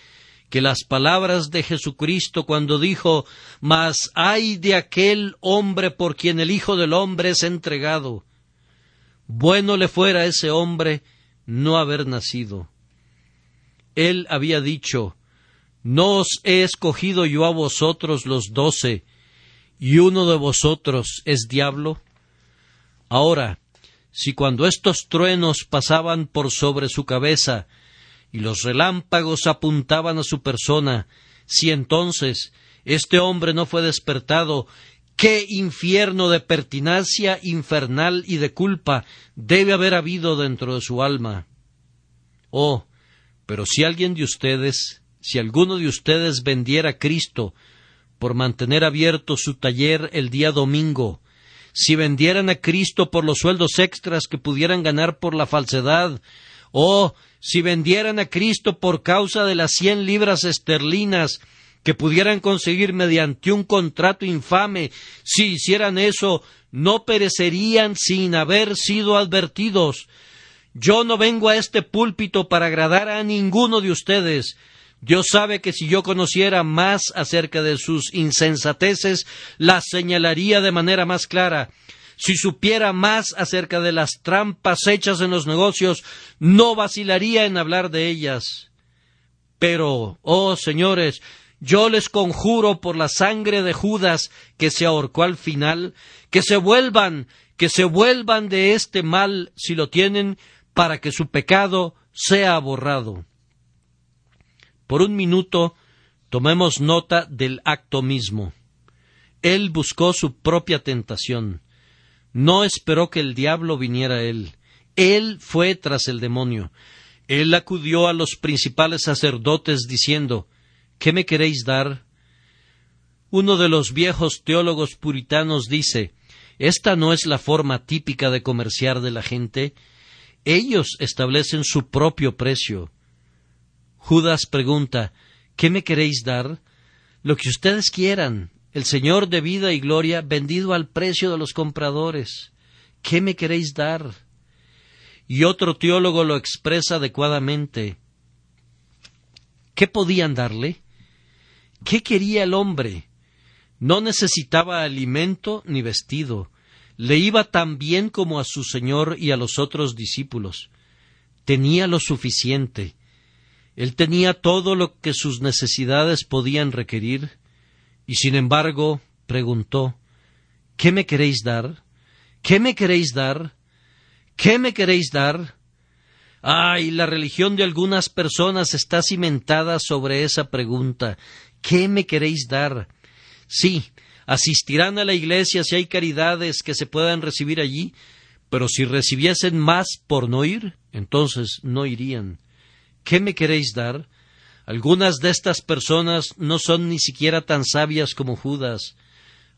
que las palabras de Jesucristo cuando dijo Mas ay de aquel hombre por quien el Hijo del hombre es entregado? Bueno le fuera a ese hombre no haber nacido él había dicho No os he escogido yo a vosotros los doce, y uno de vosotros es diablo. Ahora, si cuando estos truenos pasaban por sobre su cabeza y los relámpagos apuntaban a su persona, si entonces este hombre no fue despertado, qué infierno de pertinacia infernal y de culpa debe haber habido dentro de su alma. Oh, pero si alguien de ustedes, si alguno de ustedes vendiera a Cristo por mantener abierto su taller el día domingo, si vendieran a Cristo por los sueldos extras que pudieran ganar por la falsedad, o si vendieran a Cristo por causa de las cien libras esterlinas que pudieran conseguir mediante un contrato infame, si hicieran eso, no perecerían sin haber sido advertidos, yo no vengo a este púlpito para agradar a ninguno de ustedes. Dios sabe que si yo conociera más acerca de sus insensateces, las señalaría de manera más clara. Si supiera más acerca de las trampas hechas en los negocios, no vacilaría en hablar de ellas. Pero, oh señores, yo les conjuro por la sangre de Judas que se ahorcó al final, que se vuelvan, que se vuelvan de este mal si lo tienen, para que su pecado sea borrado. Por un minuto tomemos nota del acto mismo. Él buscó su propia tentación. No esperó que el diablo viniera a él. Él fue tras el demonio. Él acudió a los principales sacerdotes diciendo ¿Qué me queréis dar? Uno de los viejos teólogos puritanos dice Esta no es la forma típica de comerciar de la gente. Ellos establecen su propio precio. Judas pregunta ¿Qué me queréis dar? Lo que ustedes quieran, el Señor de vida y gloria vendido al precio de los compradores. ¿Qué me queréis dar? Y otro teólogo lo expresa adecuadamente. ¿Qué podían darle? ¿Qué quería el hombre? No necesitaba alimento ni vestido le iba tan bien como a su Señor y a los otros discípulos. Tenía lo suficiente. Él tenía todo lo que sus necesidades podían requerir, y sin embargo preguntó ¿Qué me queréis dar? ¿Qué me queréis dar? ¿Qué me queréis dar? Ay, la religión de algunas personas está cimentada sobre esa pregunta ¿Qué me queréis dar? Sí, asistirán a la iglesia si hay caridades que se puedan recibir allí, pero si recibiesen más por no ir, entonces no irían. ¿Qué me queréis dar? Algunas de estas personas no son ni siquiera tan sabias como Judas.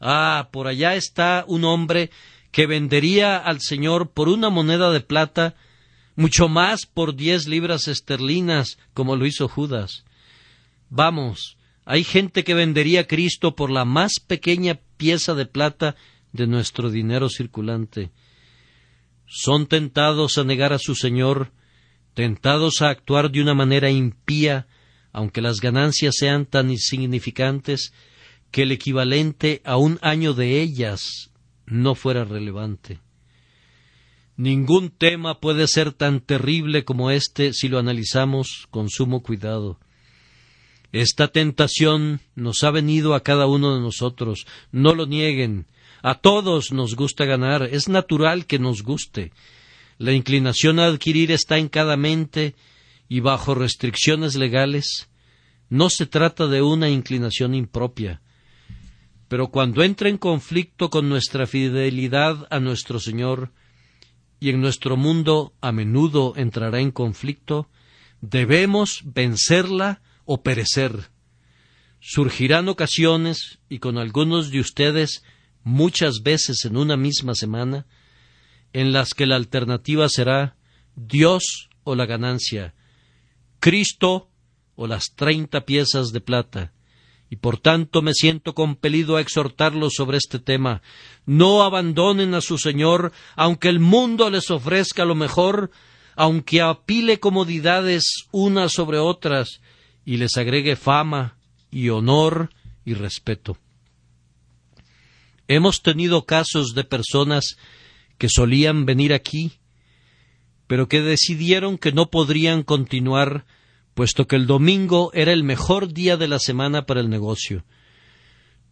Ah, por allá está un hombre que vendería al Señor por una moneda de plata, mucho más por diez libras esterlinas, como lo hizo Judas. Vamos, hay gente que vendería a Cristo por la más pequeña pieza de plata de nuestro dinero circulante. Son tentados a negar a su Señor, tentados a actuar de una manera impía, aunque las ganancias sean tan insignificantes que el equivalente a un año de ellas no fuera relevante. Ningún tema puede ser tan terrible como este si lo analizamos con sumo cuidado. Esta tentación nos ha venido a cada uno de nosotros, no lo nieguen. A todos nos gusta ganar, es natural que nos guste. La inclinación a adquirir está en cada mente y bajo restricciones legales. No se trata de una inclinación impropia, pero cuando entra en conflicto con nuestra fidelidad a nuestro Señor, y en nuestro mundo a menudo entrará en conflicto, debemos vencerla o perecer. Surgirán ocasiones, y con algunos de ustedes muchas veces en una misma semana, en las que la alternativa será Dios o la ganancia, Cristo o las treinta piezas de plata, y por tanto me siento compelido a exhortarlos sobre este tema. No abandonen a su Señor, aunque el mundo les ofrezca lo mejor, aunque apile comodidades unas sobre otras y les agregue fama y honor y respeto. Hemos tenido casos de personas que solían venir aquí, pero que decidieron que no podrían continuar puesto que el domingo era el mejor día de la semana para el negocio.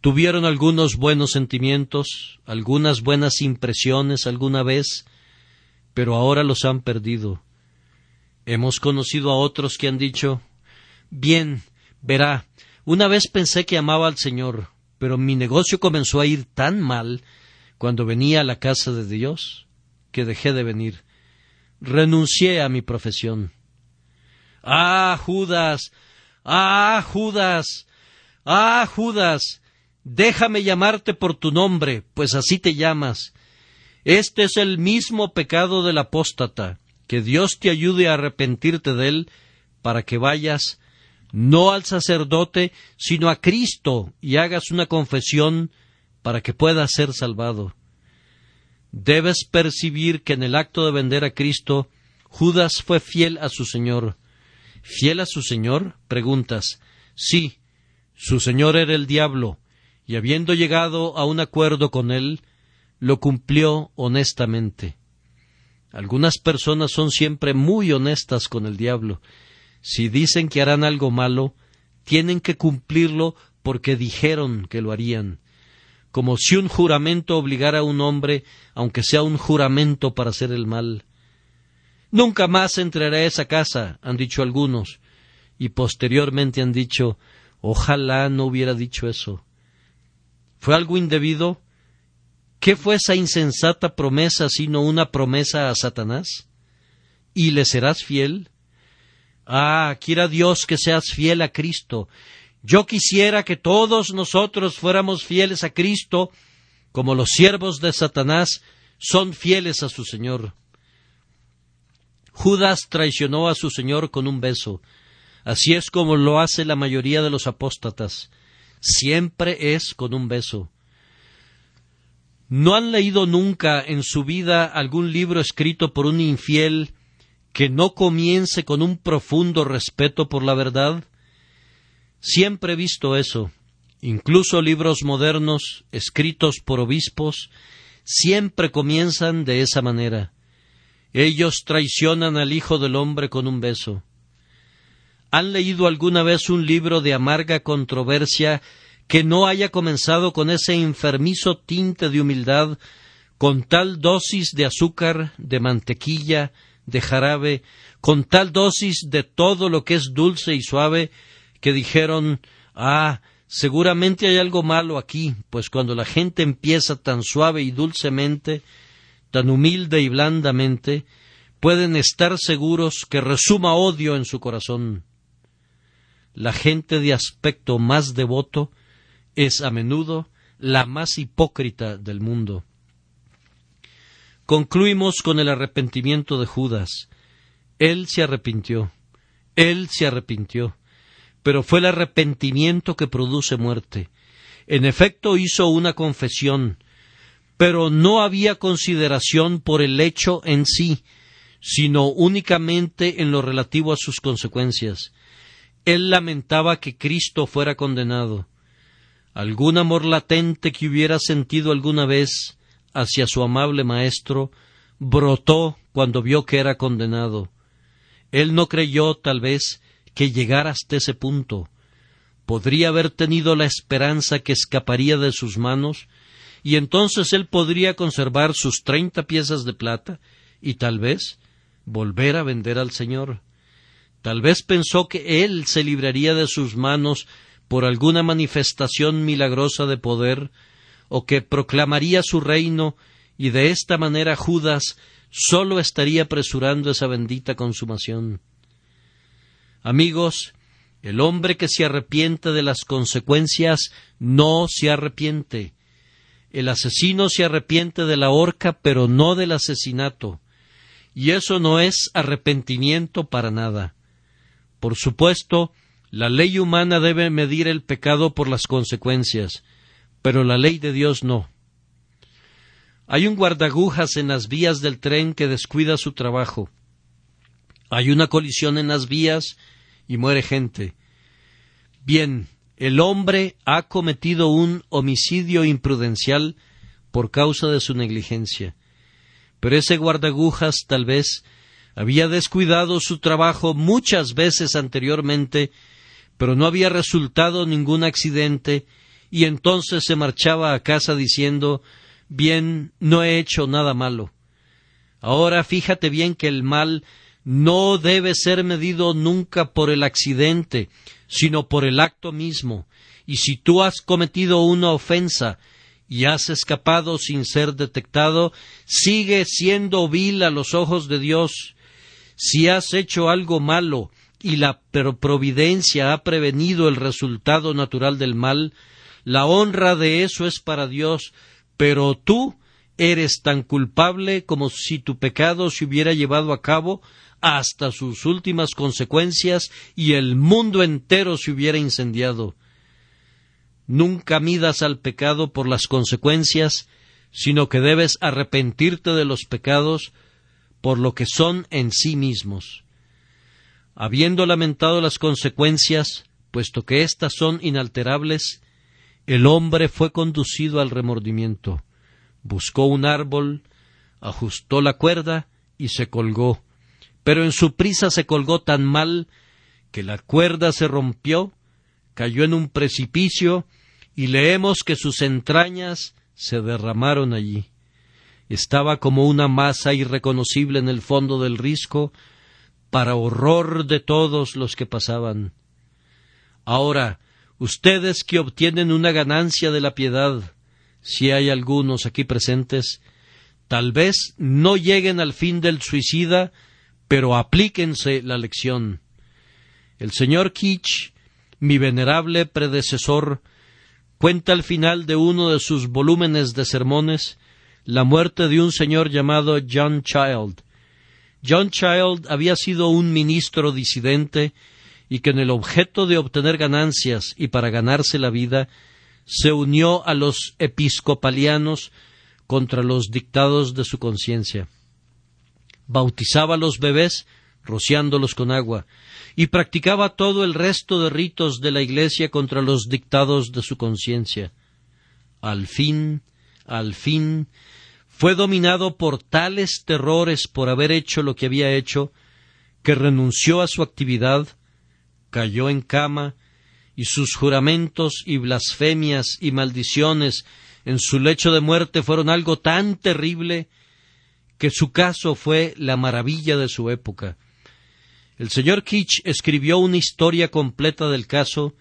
Tuvieron algunos buenos sentimientos, algunas buenas impresiones alguna vez, pero ahora los han perdido. Hemos conocido a otros que han dicho Bien, verá, una vez pensé que amaba al Señor, pero mi negocio comenzó a ir tan mal cuando venía a la casa de Dios que dejé de venir. Renuncié a mi profesión. Ah, Judas, ah, Judas, ah, Judas, déjame llamarte por tu nombre, pues así te llamas. Este es el mismo pecado del apóstata. Que Dios te ayude a arrepentirte de él para que vayas no al sacerdote, sino a Cristo y hagas una confesión para que puedas ser salvado. Debes percibir que en el acto de vender a Cristo, Judas fue fiel a su Señor fiel a su señor? Preguntas. Sí, su señor era el diablo, y habiendo llegado a un acuerdo con él, lo cumplió honestamente. Algunas personas son siempre muy honestas con el diablo. Si dicen que harán algo malo, tienen que cumplirlo porque dijeron que lo harían, como si un juramento obligara a un hombre, aunque sea un juramento para hacer el mal. Nunca más entraré a esa casa, han dicho algunos, y posteriormente han dicho, ojalá no hubiera dicho eso. ¿Fue algo indebido? ¿Qué fue esa insensata promesa sino una promesa a Satanás? ¿Y le serás fiel? Ah, quiera Dios que seas fiel a Cristo. Yo quisiera que todos nosotros fuéramos fieles a Cristo, como los siervos de Satanás son fieles a su Señor. Judas traicionó a su Señor con un beso. Así es como lo hace la mayoría de los apóstatas. Siempre es con un beso. ¿No han leído nunca en su vida algún libro escrito por un infiel que no comience con un profundo respeto por la verdad? Siempre he visto eso. Incluso libros modernos, escritos por obispos, siempre comienzan de esa manera. Ellos traicionan al Hijo del Hombre con un beso. ¿Han leído alguna vez un libro de amarga controversia que no haya comenzado con ese enfermizo tinte de humildad, con tal dosis de azúcar, de mantequilla, de jarabe, con tal dosis de todo lo que es dulce y suave, que dijeron Ah, seguramente hay algo malo aquí, pues cuando la gente empieza tan suave y dulcemente, tan humilde y blandamente, pueden estar seguros que resuma odio en su corazón. La gente de aspecto más devoto es a menudo la más hipócrita del mundo. Concluimos con el arrepentimiento de Judas. Él se arrepintió, él se arrepintió, pero fue el arrepentimiento que produce muerte. En efecto hizo una confesión, pero no había consideración por el hecho en sí, sino únicamente en lo relativo a sus consecuencias. Él lamentaba que Cristo fuera condenado. Algún amor latente que hubiera sentido alguna vez hacia su amable Maestro brotó cuando vio que era condenado. Él no creyó, tal vez, que llegara hasta ese punto. Podría haber tenido la esperanza que escaparía de sus manos, y entonces él podría conservar sus treinta piezas de plata, y tal vez volver a vender al Señor. Tal vez pensó que él se libraría de sus manos por alguna manifestación milagrosa de poder, o que proclamaría su reino, y de esta manera Judas sólo estaría apresurando esa bendita consumación. Amigos, el hombre que se arrepiente de las consecuencias no se arrepiente. El asesino se arrepiente de la horca, pero no del asesinato. Y eso no es arrepentimiento para nada. Por supuesto, la ley humana debe medir el pecado por las consecuencias, pero la ley de Dios no. Hay un guardagujas en las vías del tren que descuida su trabajo. Hay una colisión en las vías y muere gente. Bien, el hombre ha cometido un homicidio imprudencial por causa de su negligencia. Pero ese guardagujas tal vez había descuidado su trabajo muchas veces anteriormente, pero no había resultado ningún accidente, y entonces se marchaba a casa diciendo Bien, no he hecho nada malo. Ahora fíjate bien que el mal no debe ser medido nunca por el accidente, sino por el acto mismo. Y si tú has cometido una ofensa y has escapado sin ser detectado, sigue siendo vil a los ojos de Dios. Si has hecho algo malo y la providencia ha prevenido el resultado natural del mal, la honra de eso es para Dios, pero tú eres tan culpable como si tu pecado se hubiera llevado a cabo hasta sus últimas consecuencias y el mundo entero se hubiera incendiado. Nunca midas al pecado por las consecuencias, sino que debes arrepentirte de los pecados por lo que son en sí mismos. Habiendo lamentado las consecuencias, puesto que éstas son inalterables, el hombre fue conducido al remordimiento. Buscó un árbol, ajustó la cuerda y se colgó. Pero en su prisa se colgó tan mal que la cuerda se rompió, cayó en un precipicio y leemos que sus entrañas se derramaron allí. Estaba como una masa irreconocible en el fondo del risco, para horror de todos los que pasaban. Ahora, Ustedes que obtienen una ganancia de la piedad, si hay algunos aquí presentes, tal vez no lleguen al fin del suicida, pero aplíquense la lección. El señor Kitsch, mi venerable predecesor, cuenta al final de uno de sus volúmenes de sermones la muerte de un señor llamado John Child. John Child había sido un ministro disidente y que en el objeto de obtener ganancias y para ganarse la vida, se unió a los episcopalianos contra los dictados de su conciencia. Bautizaba a los bebés rociándolos con agua, y practicaba todo el resto de ritos de la Iglesia contra los dictados de su conciencia. Al fin, al fin, fue dominado por tales terrores por haber hecho lo que había hecho, que renunció a su actividad cayó en cama, y sus juramentos y blasfemias y maldiciones en su lecho de muerte fueron algo tan terrible que su caso fue la maravilla de su época. El señor Kitsch escribió una historia completa del caso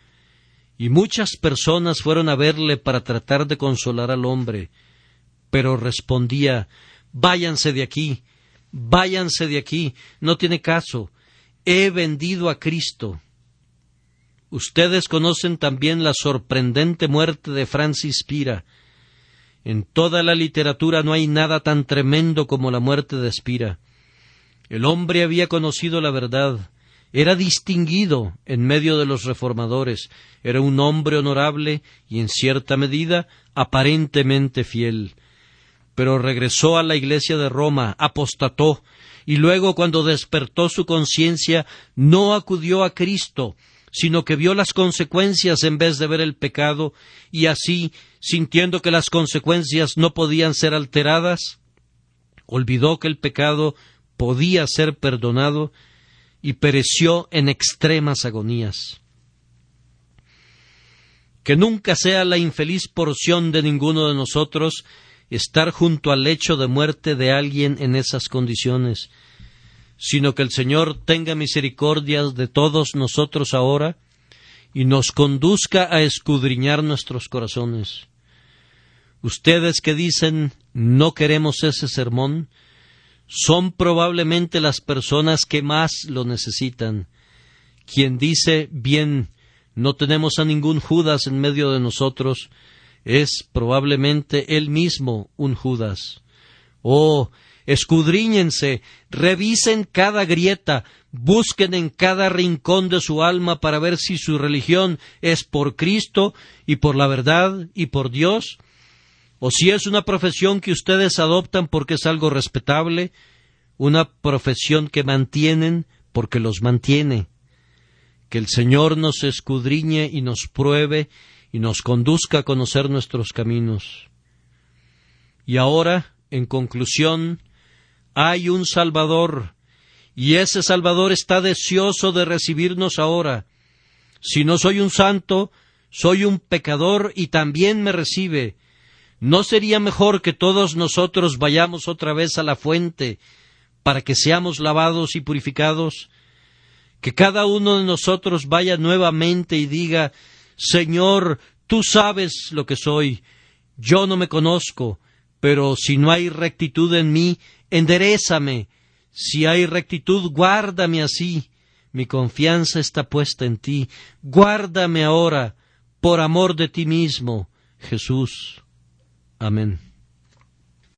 y muchas personas fueron a verle para tratar de consolar al hombre, pero respondía Váyanse de aquí, váyanse de aquí, no tiene caso, he vendido a Cristo. Ustedes conocen también la sorprendente muerte de Francis Spira. En toda la literatura no hay nada tan tremendo como la muerte de Spira. El hombre había conocido la verdad, era distinguido en medio de los reformadores, era un hombre honorable y en cierta medida aparentemente fiel. Pero regresó a la iglesia de Roma, apostató, y luego cuando despertó su conciencia no acudió a Cristo, sino que vio las consecuencias en vez de ver el pecado, y así, sintiendo que las consecuencias no podían ser alteradas, olvidó que el pecado podía ser perdonado y pereció en extremas agonías. Que nunca sea la infeliz porción de ninguno de nosotros estar junto al lecho de muerte de alguien en esas condiciones, sino que el Señor tenga misericordia de todos nosotros ahora y nos conduzca a escudriñar nuestros corazones. Ustedes que dicen no queremos ese sermón, son probablemente las personas que más lo necesitan. Quien dice bien no tenemos a ningún Judas en medio de nosotros, es probablemente él mismo un Judas. Oh, escudriñense, revisen cada grieta, busquen en cada rincón de su alma para ver si su religión es por Cristo y por la verdad y por Dios, o si es una profesión que ustedes adoptan porque es algo respetable, una profesión que mantienen porque los mantiene. Que el Señor nos escudriñe y nos pruebe y nos conduzca a conocer nuestros caminos. Y ahora, en conclusión, hay un Salvador, y ese Salvador está deseoso de recibirnos ahora. Si no soy un santo, soy un pecador y también me recibe. ¿No sería mejor que todos nosotros vayamos otra vez a la fuente para que seamos lavados y purificados? Que cada uno de nosotros vaya nuevamente y diga Señor, tú sabes lo que soy, yo no me conozco, pero si no hay rectitud en mí, enderezame. Si hay rectitud, guárdame así. Mi confianza está puesta en ti. Guárdame ahora, por amor de ti mismo, Jesús. Amén.